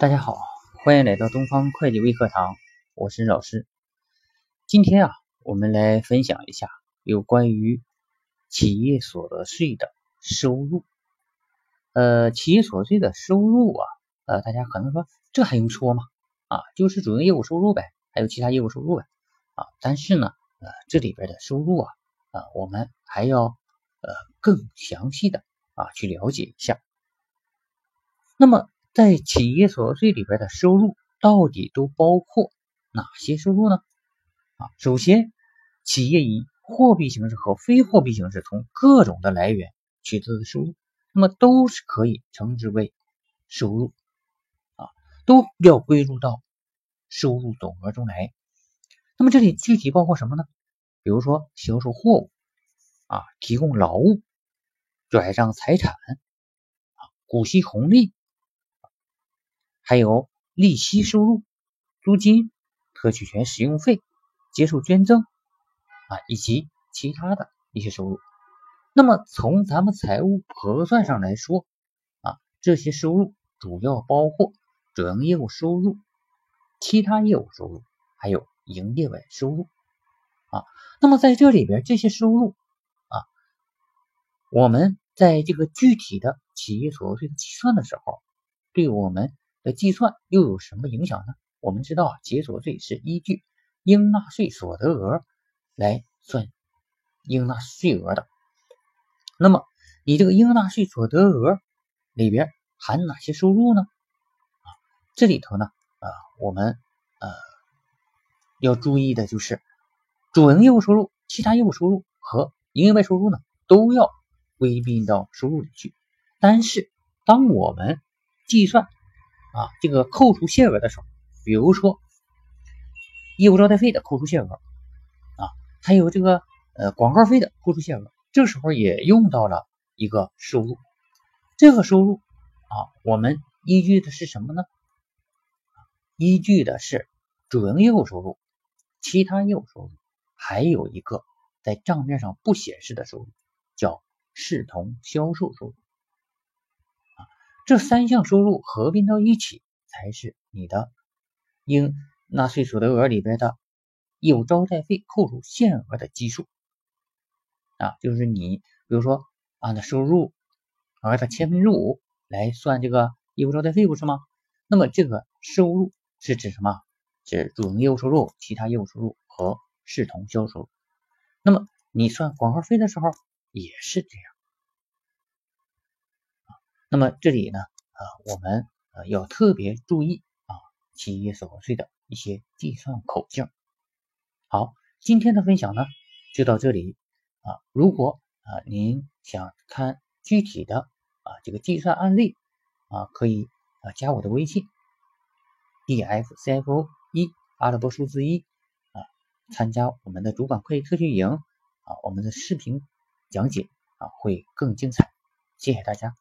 大家好，欢迎来到东方会计微课堂，我是老师。今天啊，我们来分享一下有关于企业所得税的收入。呃，企业所得税的收入啊，呃，大家可能说这还用说吗？啊，就是主营业务收入呗，还有其他业务收入呗。啊，但是呢，呃，这里边的收入啊，啊，我们还要呃更详细的啊去了解一下。那么。在企业所得税里边的收入到底都包括哪些收入呢？啊，首先，企业以货币形式和非货币形式从各种的来源取得的收入，那么都是可以称之为收入，啊，都要归入到收入总额中来。那么这里具体包括什么呢？比如说销售货物，啊，提供劳务，转让财产，啊，股息红利。还有利息收入、租金、特许权使用费、接受捐赠啊，以及其他的一些收入。那么从咱们财务核算上来说啊，这些收入主要包括主营业务收入、其他业务收入，还有营业外收入啊。那么在这里边，这些收入啊，我们在这个具体的企业所得税的计算的时候，对我们。的计算又有什么影响呢？我们知道啊，企业所税是依据应纳税所得额来算应纳税额的。那么，你这个应纳税所得额里边含哪些收入呢？啊，这里头呢，啊，我们呃要注意的就是主营业务收入、其他业务收入和营业外收入呢，都要归并到收入里去。但是，当我们计算啊，这个扣除限额的时候，比如说业务招待费的扣除限额啊，还有这个呃广告费的扣除限额，这时候也用到了一个收入。这个收入啊，我们依据的是什么呢？依据的是主营业务收入、其他业务收入，还有一个在账面上不显示的收入，叫视同销售收入。这三项收入合并到一起，才是你的应纳税所得额里边的业务招待费扣除限额的基数啊，就是你比如说按照收入额的千分之五来算这个业务招待费，不是吗？那么这个收入是指什么？指主营业务收入、其他业务收入和视同销售。那么你算广告费的时候也是这样。那么这里呢，啊，我们呃要特别注意啊，企业所得税的一些计算口径。好，今天的分享呢就到这里啊。如果啊您想看具体的啊这个计算案例啊，可以啊加我的微信 d f c f o 一阿拉伯数字一啊，参加我们的主管会计特训营啊，我们的视频讲解啊会更精彩。谢谢大家。